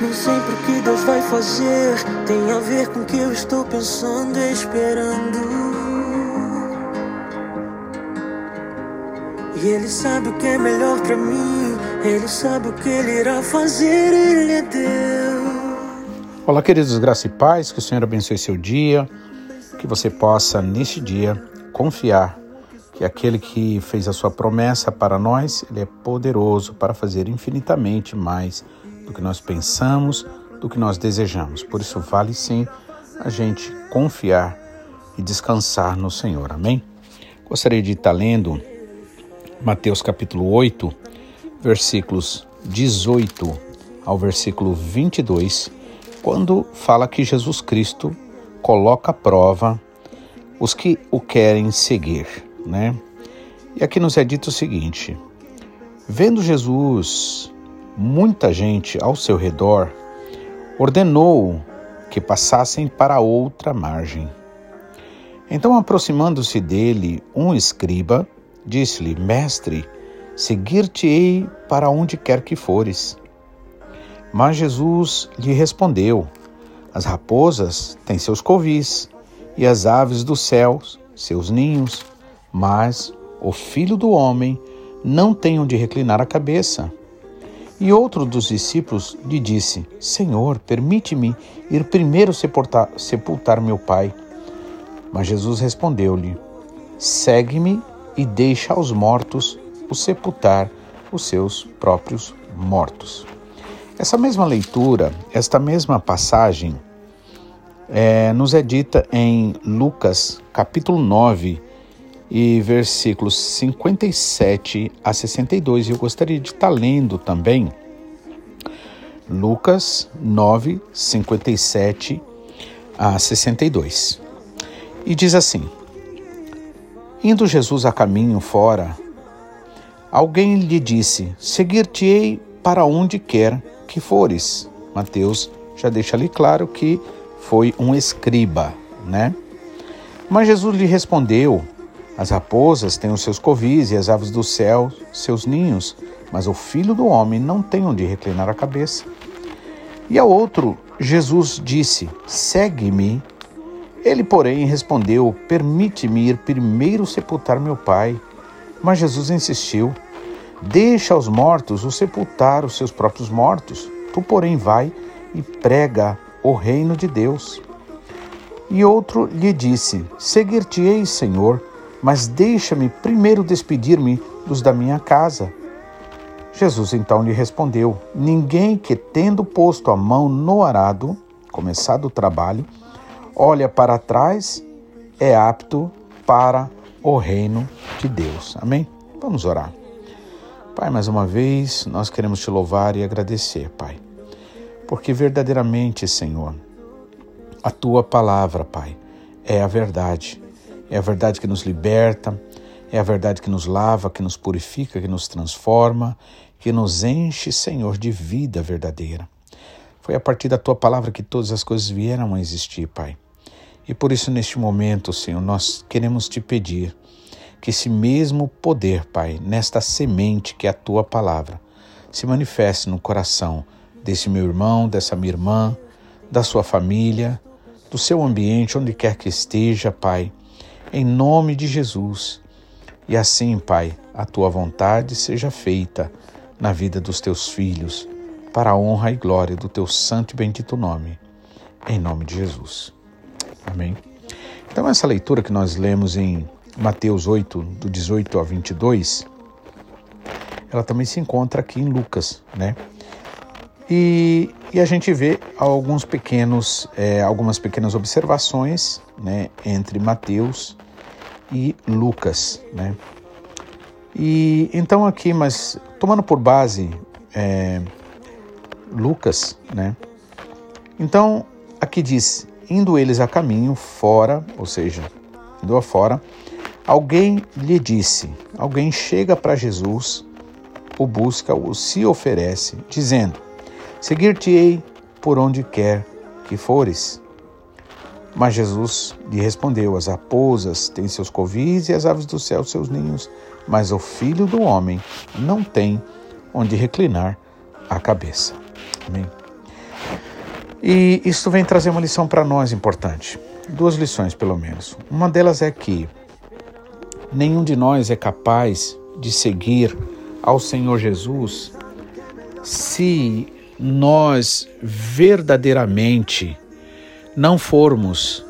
Nem sempre o que Deus vai fazer. Tem a ver com o que eu estou pensando e esperando. E Ele sabe o que é melhor pra mim, Ele sabe o que Ele irá fazer, Ele é Deus. Olá, queridos, graça e paz, que o Senhor abençoe seu dia, que você possa, neste dia, confiar que aquele que fez a sua promessa para nós, ele é poderoso para fazer infinitamente mais do que nós pensamos, do que nós desejamos. Por isso, vale sim a gente confiar e descansar no Senhor. Amém? Gostaria de estar lendo Mateus capítulo 8, versículos 18 ao versículo 22, quando fala que Jesus Cristo coloca à prova os que o querem seguir, né? E aqui nos é dito o seguinte: Vendo Jesus muita gente ao seu redor, ordenou que passassem para outra margem. Então, aproximando-se dele, um escriba disse-lhe: Mestre, seguir-te-ei para onde quer que fores. Mas Jesus lhe respondeu: As raposas têm seus covis, e as aves dos céus seus ninhos, mas o filho do homem não tem onde reclinar a cabeça. E outro dos discípulos lhe disse: Senhor, permite-me ir primeiro sepultar, sepultar meu pai. Mas Jesus respondeu-lhe: Segue-me e deixa aos mortos o sepultar os seus próprios mortos. Essa mesma leitura, esta mesma passagem, é, nos é dita em Lucas capítulo 9 e versículos 57 a 62. E eu gostaria de estar lendo também Lucas 9, 57 a 62. E diz assim: Indo Jesus a caminho fora, alguém lhe disse: Seguir-te-ei para onde quer que fores. Mateus já deixa ali claro que foi um escriba, né? Mas Jesus lhe respondeu: as raposas têm os seus covis e as aves do céu seus ninhos, mas o filho do homem não tem onde reclinar a cabeça. E ao outro, Jesus disse: Segue-me. Ele, porém, respondeu: Permite-me ir primeiro sepultar meu pai. Mas Jesus insistiu: Deixa aos mortos o sepultar os seus próprios mortos. Tu, porém, vai e prega o reino de Deus. E outro lhe disse: Seguir-te-ei, Senhor mas deixa-me primeiro despedir-me dos da minha casa. Jesus então lhe respondeu: Ninguém que, tendo posto a mão no arado, começado o trabalho, olha para trás, é apto para o reino de Deus. Amém? Vamos orar. Pai, mais uma vez, nós queremos te louvar e agradecer, Pai, porque verdadeiramente, Senhor, a tua palavra, Pai, é a verdade é a verdade que nos liberta, é a verdade que nos lava, que nos purifica, que nos transforma, que nos enche, Senhor, de vida verdadeira. Foi a partir da tua palavra que todas as coisas vieram a existir, Pai. E por isso, neste momento, Senhor, nós queremos te pedir que esse mesmo poder, Pai, nesta semente que é a tua palavra, se manifeste no coração desse meu irmão, dessa minha irmã, da sua família, do seu ambiente, onde quer que esteja, Pai em nome de Jesus. E assim, Pai, a tua vontade seja feita na vida dos teus filhos, para a honra e glória do teu santo e bendito nome. Em nome de Jesus. Amém. Então, essa leitura que nós lemos em Mateus 8, do 18 ao 22, ela também se encontra aqui em Lucas, né? E, e a gente vê alguns pequenos, é, algumas pequenas observações né, entre Mateus e Lucas. Né? E então aqui, mas tomando por base é, Lucas, né? Então aqui diz: indo eles a caminho fora, ou seja, indo afora, alguém lhe disse, alguém chega para Jesus, o busca, o se oferece, dizendo: Seguir-te-ei por onde quer que fores. Mas Jesus lhe respondeu: As raposas têm seus covis e as aves do céu seus ninhos, mas o filho do homem não tem onde reclinar a cabeça. Amém. E isso vem trazer uma lição para nós importante. Duas lições, pelo menos. Uma delas é que nenhum de nós é capaz de seguir ao Senhor Jesus se nós verdadeiramente não formos,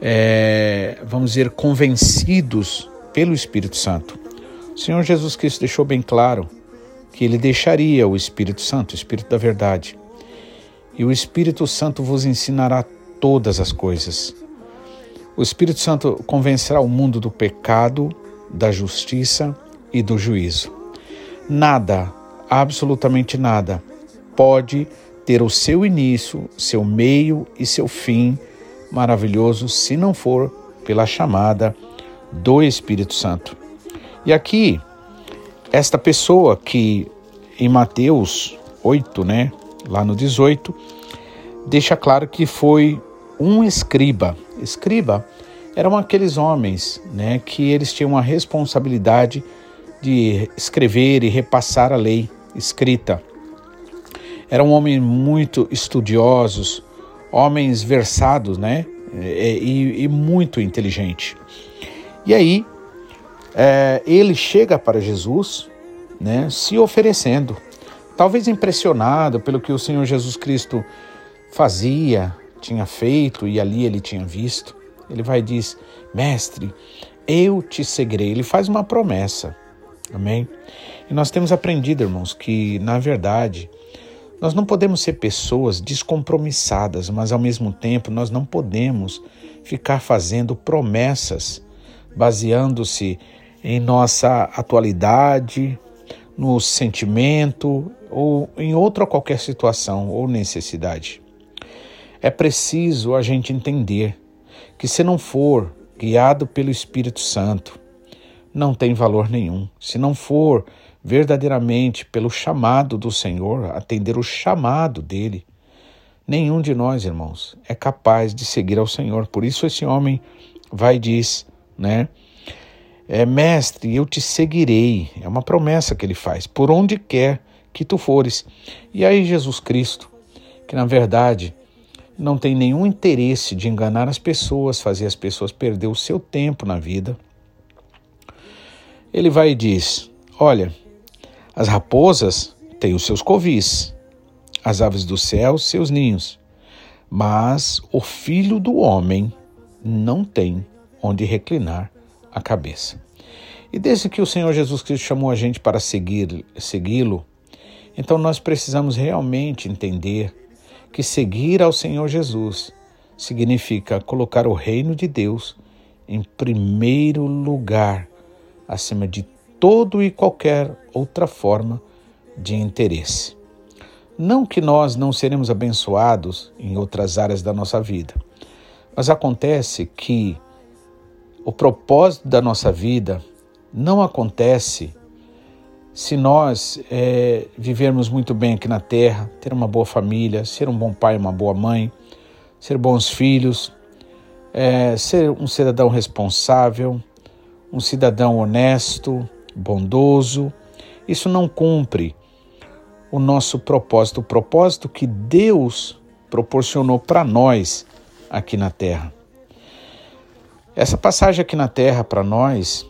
é, vamos dizer, convencidos pelo Espírito Santo. O Senhor Jesus Cristo deixou bem claro que ele deixaria o Espírito Santo, o Espírito da Verdade, e o Espírito Santo vos ensinará todas as coisas. O Espírito Santo convencerá o mundo do pecado, da justiça e do juízo. Nada, absolutamente nada, pode ter o seu início, seu meio e seu fim maravilhoso se não for pela chamada do Espírito Santo. E aqui, esta pessoa que em Mateus 8, né, lá no 18, deixa claro que foi um escriba. Escriba eram aqueles homens, né, que eles tinham a responsabilidade de escrever e repassar a lei escrita. Eram homens muito estudiosos, homens versados, né, e, e muito inteligente. E aí é, ele chega para Jesus, né, se oferecendo talvez impressionado pelo que o Senhor Jesus Cristo fazia, tinha feito e ali ele tinha visto. Ele vai e diz: Mestre, eu te seguirei. Ele faz uma promessa. Amém? E nós temos aprendido, irmãos, que na verdade nós não podemos ser pessoas descompromissadas, mas ao mesmo tempo nós não podemos ficar fazendo promessas baseando-se em nossa atualidade, no sentimento ou em outra qualquer situação ou necessidade. É preciso a gente entender que se não for guiado pelo Espírito Santo, não tem valor nenhum. Se não for verdadeiramente pelo chamado do Senhor, atender o chamado dele, nenhum de nós, irmãos, é capaz de seguir ao Senhor. Por isso esse homem vai e diz, né? É, mestre, eu te seguirei. É uma promessa que ele faz, por onde quer que tu fores. E aí, Jesus Cristo, que na verdade não tem nenhum interesse de enganar as pessoas, fazer as pessoas perder o seu tempo na vida, ele vai e diz: Olha, as raposas têm os seus covis, as aves do céu seus ninhos, mas o filho do homem não tem onde reclinar a cabeça. E desde que o Senhor Jesus Cristo chamou a gente para seguir, segui-lo, então nós precisamos realmente entender que seguir ao Senhor Jesus significa colocar o reino de Deus em primeiro lugar, acima de todo e qualquer outra forma de interesse. Não que nós não seremos abençoados em outras áreas da nossa vida, mas acontece que o propósito da nossa vida não acontece se nós é, vivermos muito bem aqui na terra, ter uma boa família, ser um bom pai, uma boa mãe, ser bons filhos, é, ser um cidadão responsável, um cidadão honesto, bondoso. Isso não cumpre o nosso propósito, o propósito que Deus proporcionou para nós aqui na terra. Essa passagem aqui na Terra para nós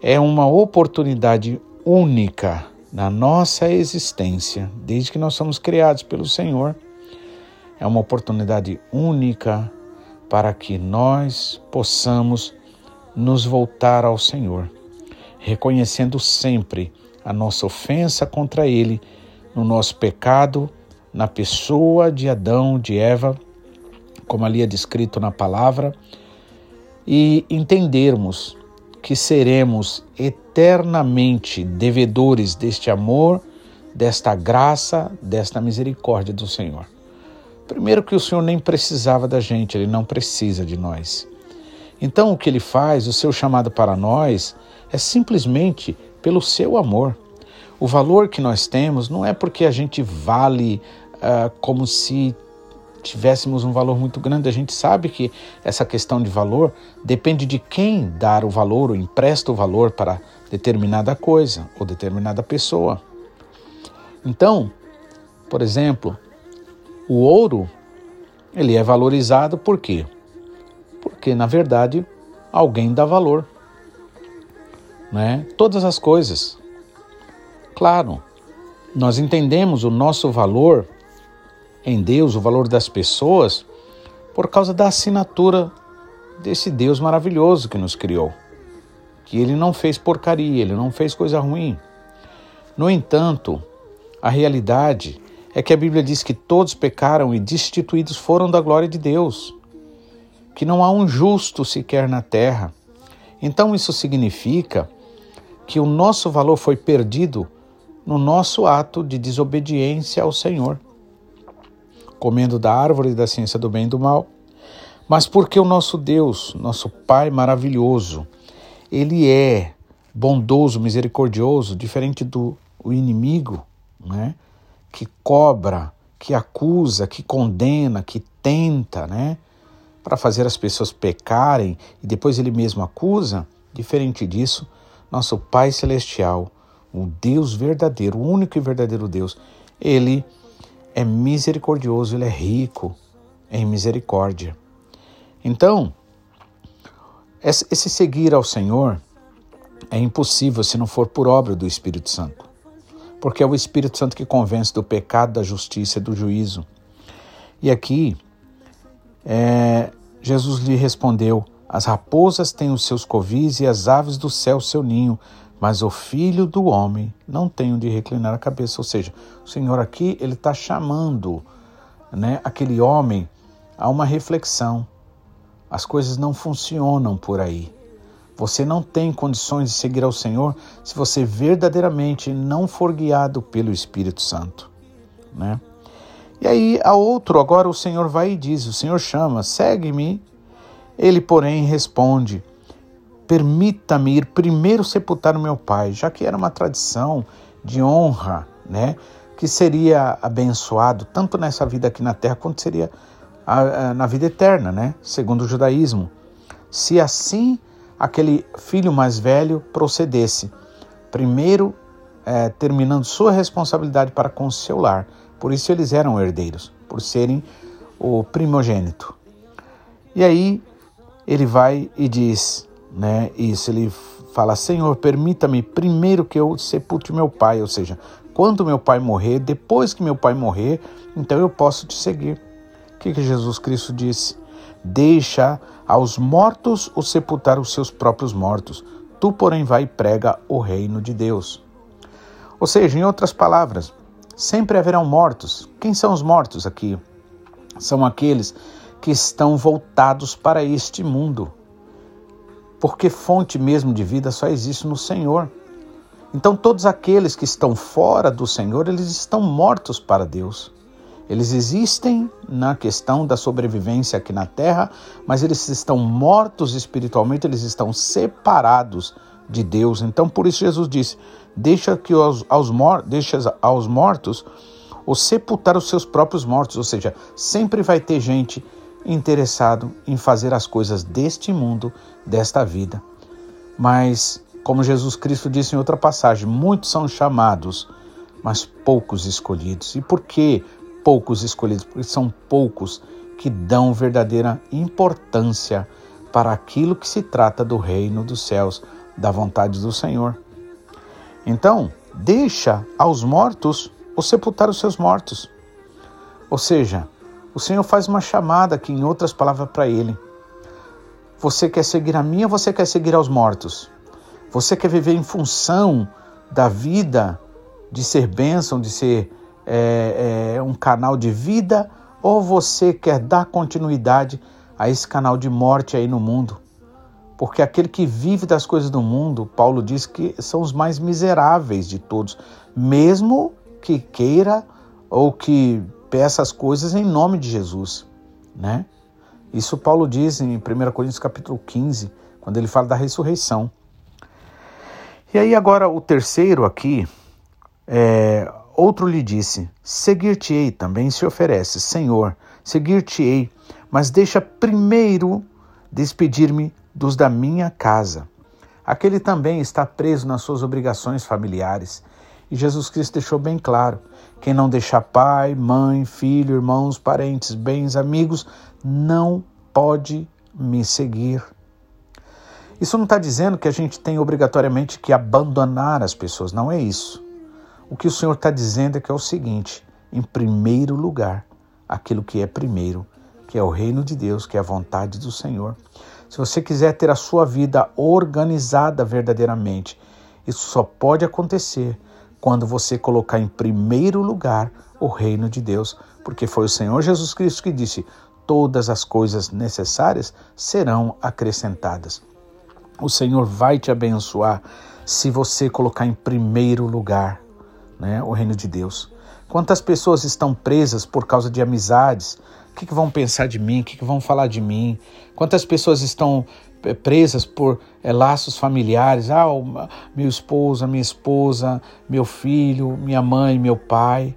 é uma oportunidade única na nossa existência, desde que nós somos criados pelo Senhor. É uma oportunidade única para que nós possamos nos voltar ao Senhor, reconhecendo sempre a nossa ofensa contra Ele, no nosso pecado, na pessoa de Adão, de Eva, como ali é descrito na palavra e entendermos que seremos eternamente devedores deste amor, desta graça, desta misericórdia do Senhor. Primeiro, que o Senhor nem precisava da gente, ele não precisa de nós. Então, o que ele faz, o seu chamado para nós, é simplesmente pelo seu amor. O valor que nós temos não é porque a gente vale uh, como se tivéssemos um valor muito grande, a gente sabe que essa questão de valor depende de quem dar o valor ou empresta o valor para determinada coisa ou determinada pessoa. Então, por exemplo, o ouro Ele é valorizado por quê? Porque, na verdade, alguém dá valor. Né? Todas as coisas. Claro, nós entendemos o nosso valor em Deus, o valor das pessoas, por causa da assinatura desse Deus maravilhoso que nos criou. Que ele não fez porcaria, ele não fez coisa ruim. No entanto, a realidade é que a Bíblia diz que todos pecaram e destituídos foram da glória de Deus, que não há um justo sequer na terra. Então isso significa que o nosso valor foi perdido no nosso ato de desobediência ao Senhor, comendo da árvore da ciência do bem e do mal, mas porque o nosso Deus, nosso Pai maravilhoso, ele é bondoso, misericordioso, diferente do inimigo, né? que cobra, que acusa, que condena, que tenta, né? Para fazer as pessoas pecarem e depois ele mesmo acusa, diferente disso, nosso Pai Celestial, o Deus verdadeiro, o único e verdadeiro Deus, ele é misericordioso, ele é rico em misericórdia. Então, esse seguir ao Senhor é impossível se não for por obra do Espírito Santo porque é o Espírito Santo que convence do pecado, da justiça e do juízo. E aqui, é, Jesus lhe respondeu: As raposas têm os seus covis e as aves do céu seu ninho, mas o filho do homem não tem onde reclinar a cabeça. Ou seja, o Senhor aqui ele está chamando né, aquele homem a uma reflexão. As coisas não funcionam por aí. Você não tem condições de seguir ao Senhor se você verdadeiramente não for guiado pelo Espírito Santo, né? E aí a outro, agora o Senhor vai e diz, o Senhor chama, segue-me. Ele, porém, responde: Permita-me ir primeiro sepultar o meu pai, já que era uma tradição de honra, né? Que seria abençoado tanto nessa vida aqui na terra quanto seria na vida eterna, né? Segundo o judaísmo. Se assim aquele filho mais velho procedesse, primeiro é, terminando sua responsabilidade para com seu lar. Por isso eles eram herdeiros, por serem o primogênito. E aí ele vai e diz, né, isso, ele fala, Senhor, permita-me primeiro que eu sepulte meu pai, ou seja, quando meu pai morrer, depois que meu pai morrer, então eu posso te seguir. O que, que Jesus Cristo disse? Deixa aos mortos o sepultar os seus próprios mortos. Tu, porém, vai e prega o reino de Deus. Ou seja, em outras palavras, sempre haverão mortos. Quem são os mortos aqui? São aqueles que estão voltados para este mundo. Porque fonte mesmo de vida só existe no Senhor. Então, todos aqueles que estão fora do Senhor, eles estão mortos para Deus. Eles existem na questão da sobrevivência aqui na Terra, mas eles estão mortos espiritualmente, eles estão separados de Deus. Então, por isso Jesus disse: deixa que aos, aos, deixa aos mortos ou sepultar os seus próprios mortos, ou seja, sempre vai ter gente interessado em fazer as coisas deste mundo, desta vida. Mas, como Jesus Cristo disse em outra passagem, muitos são chamados, mas poucos escolhidos. E por que poucos escolhidos, porque são poucos que dão verdadeira importância para aquilo que se trata do reino dos céus, da vontade do Senhor. Então, deixa aos mortos o sepultar os seus mortos. Ou seja, o Senhor faz uma chamada aqui, em outras palavras, para ele. Você quer seguir a mim ou você quer seguir aos mortos? Você quer viver em função da vida, de ser bênção, de ser é, é, um canal de vida ou você quer dar continuidade a esse canal de morte aí no mundo? Porque aquele que vive das coisas do mundo, Paulo diz que são os mais miseráveis de todos, mesmo que queira ou que peça as coisas em nome de Jesus, né? Isso Paulo diz em 1 Coríntios capítulo 15, quando ele fala da ressurreição. E aí agora o terceiro aqui, é, Outro lhe disse: Seguir-te-ei, também se oferece, Senhor, seguir-te-ei, mas deixa primeiro despedir-me dos da minha casa. Aquele também está preso nas suas obrigações familiares. E Jesus Cristo deixou bem claro Quem não deixar pai, mãe, filho, irmãos, parentes, bens, amigos, não pode me seguir. Isso não está dizendo que a gente tem obrigatoriamente que abandonar as pessoas, não é isso. O que o Senhor está dizendo é que é o seguinte: em primeiro lugar, aquilo que é primeiro, que é o reino de Deus, que é a vontade do Senhor. Se você quiser ter a sua vida organizada verdadeiramente, isso só pode acontecer quando você colocar em primeiro lugar o reino de Deus, porque foi o Senhor Jesus Cristo que disse: todas as coisas necessárias serão acrescentadas. O Senhor vai te abençoar se você colocar em primeiro lugar né, o reino de Deus. Quantas pessoas estão presas por causa de amizades? O que, que vão pensar de mim? O que, que vão falar de mim? Quantas pessoas estão eh, presas por é, laços familiares? Ah, meu esposo, minha esposa, meu filho, minha mãe, meu pai.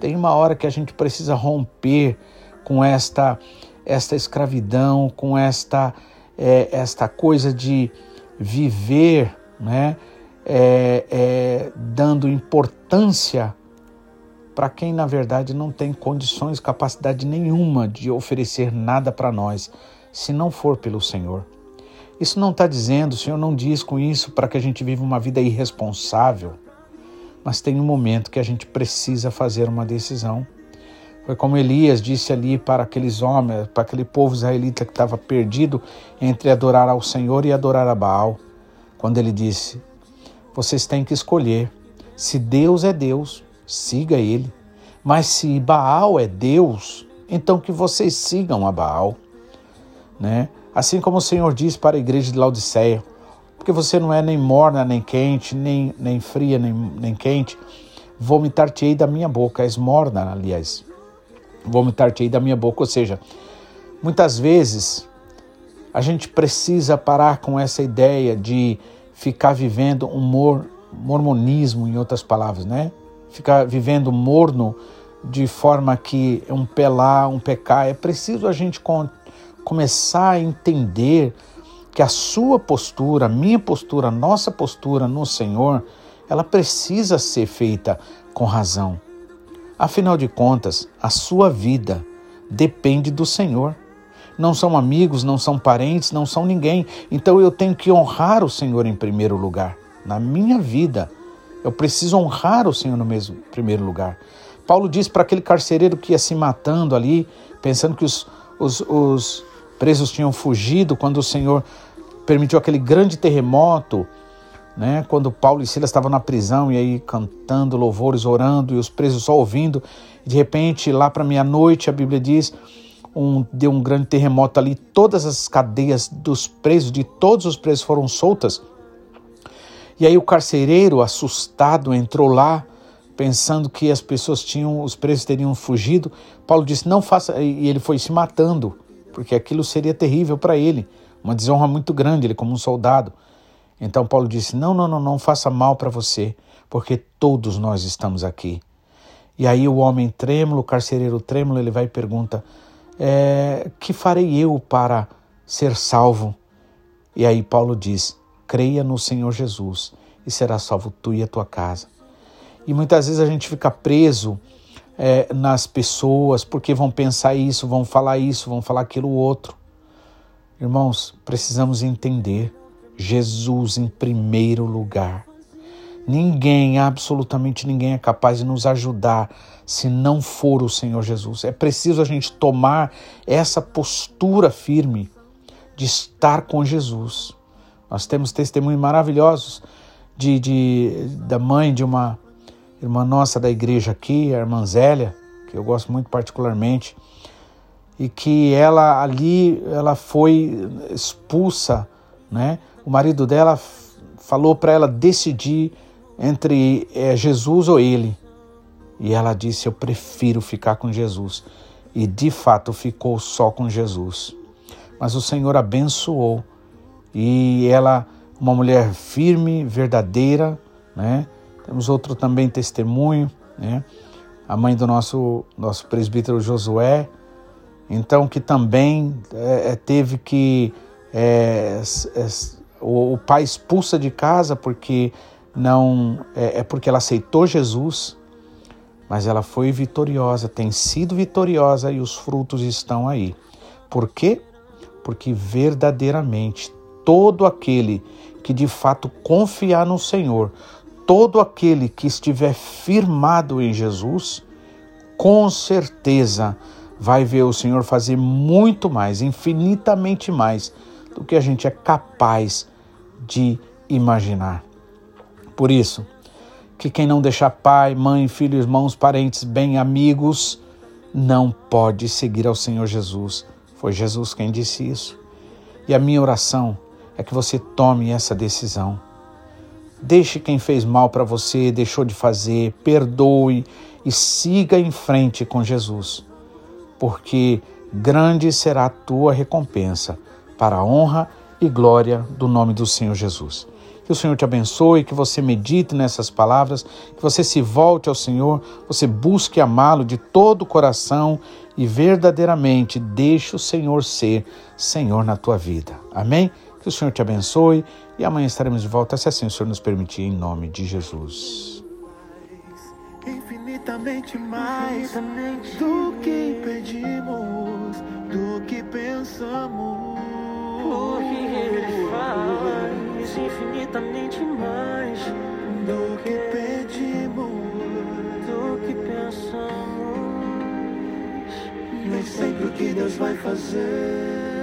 Tem uma hora que a gente precisa romper com esta, esta escravidão, com esta, é, esta coisa de viver, né? É, dando importância para quem na verdade não tem condições, capacidade nenhuma de oferecer nada para nós, se não for pelo Senhor. Isso não está dizendo, o Senhor não diz com isso para que a gente viva uma vida irresponsável, mas tem um momento que a gente precisa fazer uma decisão. Foi como Elias disse ali para aqueles homens, para aquele povo israelita que estava perdido entre adorar ao Senhor e adorar a Baal, quando ele disse: Vocês têm que escolher. Se Deus é Deus, siga ele. Mas se Baal é Deus, então que vocês sigam a Baal. Né? Assim como o Senhor diz para a igreja de Laodiceia, porque você não é nem morna, nem quente, nem, nem fria, nem, nem quente, vomitar-te-ei da minha boca, és morna, aliás, vomitar-te-ei da minha boca, ou seja, muitas vezes a gente precisa parar com essa ideia de ficar vivendo um mor, mormonismo, em outras palavras, né? Ficar vivendo morno de forma que é um pelar, um pecar. É preciso a gente começar a entender que a sua postura, a minha postura, a nossa postura no Senhor, ela precisa ser feita com razão. Afinal de contas, a sua vida depende do Senhor. Não são amigos, não são parentes, não são ninguém. Então eu tenho que honrar o Senhor em primeiro lugar, na minha vida, eu preciso honrar o Senhor no mesmo primeiro lugar. Paulo diz para aquele carcereiro que ia se matando ali, pensando que os, os, os presos tinham fugido, quando o Senhor permitiu aquele grande terremoto, né? Quando Paulo e Silas estavam na prisão e aí cantando louvores, orando e os presos só ouvindo, de repente lá para meia-noite a Bíblia diz um, deu um grande terremoto ali, todas as cadeias dos presos, de todos os presos foram soltas e aí o carcereiro, assustado, entrou lá, pensando que as pessoas tinham, os presos teriam fugido. Paulo disse: "Não faça", e ele foi se matando, porque aquilo seria terrível para ele, uma desonra muito grande, ele como um soldado. Então Paulo disse: "Não, não, não, não faça mal para você, porque todos nós estamos aqui". E aí o homem trêmulo, o carcereiro trêmulo, ele vai e pergunta: é, "Que farei eu para ser salvo?" E aí Paulo diz: creia no Senhor Jesus e será salvo tu e a tua casa. E muitas vezes a gente fica preso é, nas pessoas porque vão pensar isso, vão falar isso, vão falar aquilo outro. Irmãos, precisamos entender Jesus em primeiro lugar. Ninguém, absolutamente ninguém é capaz de nos ajudar se não for o Senhor Jesus. É preciso a gente tomar essa postura firme de estar com Jesus. Nós temos testemunhos maravilhosos de, de, da mãe de uma irmã nossa da igreja aqui, a irmã Zélia, que eu gosto muito particularmente, e que ela ali ela foi expulsa, né? O marido dela falou para ela decidir entre é, Jesus ou ele. E ela disse: Eu prefiro ficar com Jesus. E de fato ficou só com Jesus. Mas o Senhor abençoou e ela, uma mulher firme, verdadeira, né? Temos outro também testemunho, né? A mãe do nosso, nosso presbítero Josué, então que também é, é teve que é, é, o, o, pai expulsa de casa porque não é, é, porque ela aceitou Jesus, mas ela foi vitoriosa, tem sido vitoriosa e os frutos estão aí. Por quê? Porque verdadeiramente todo aquele que de fato confiar no Senhor, todo aquele que estiver firmado em Jesus, com certeza vai ver o Senhor fazer muito mais, infinitamente mais do que a gente é capaz de imaginar. Por isso, que quem não deixa pai, mãe, filho, irmãos, parentes, bem amigos, não pode seguir ao Senhor Jesus. Foi Jesus quem disse isso. E a minha oração é que você tome essa decisão. Deixe quem fez mal para você, deixou de fazer, perdoe e siga em frente com Jesus, porque grande será a tua recompensa para a honra e glória do nome do Senhor Jesus. Que o Senhor te abençoe, que você medite nessas palavras, que você se volte ao Senhor, você busque amá-lo de todo o coração e verdadeiramente deixe o Senhor ser Senhor na tua vida. Amém? Que o Senhor te abençoe e amanhã estaremos de volta, se assim o Senhor nos permitir, em nome de Jesus. Infinitamente mais do que pedimos, do que pensamos. Porque Ele faz infinitamente mais do que pedimos, do que pensamos. nem sempre o que Deus vai fazer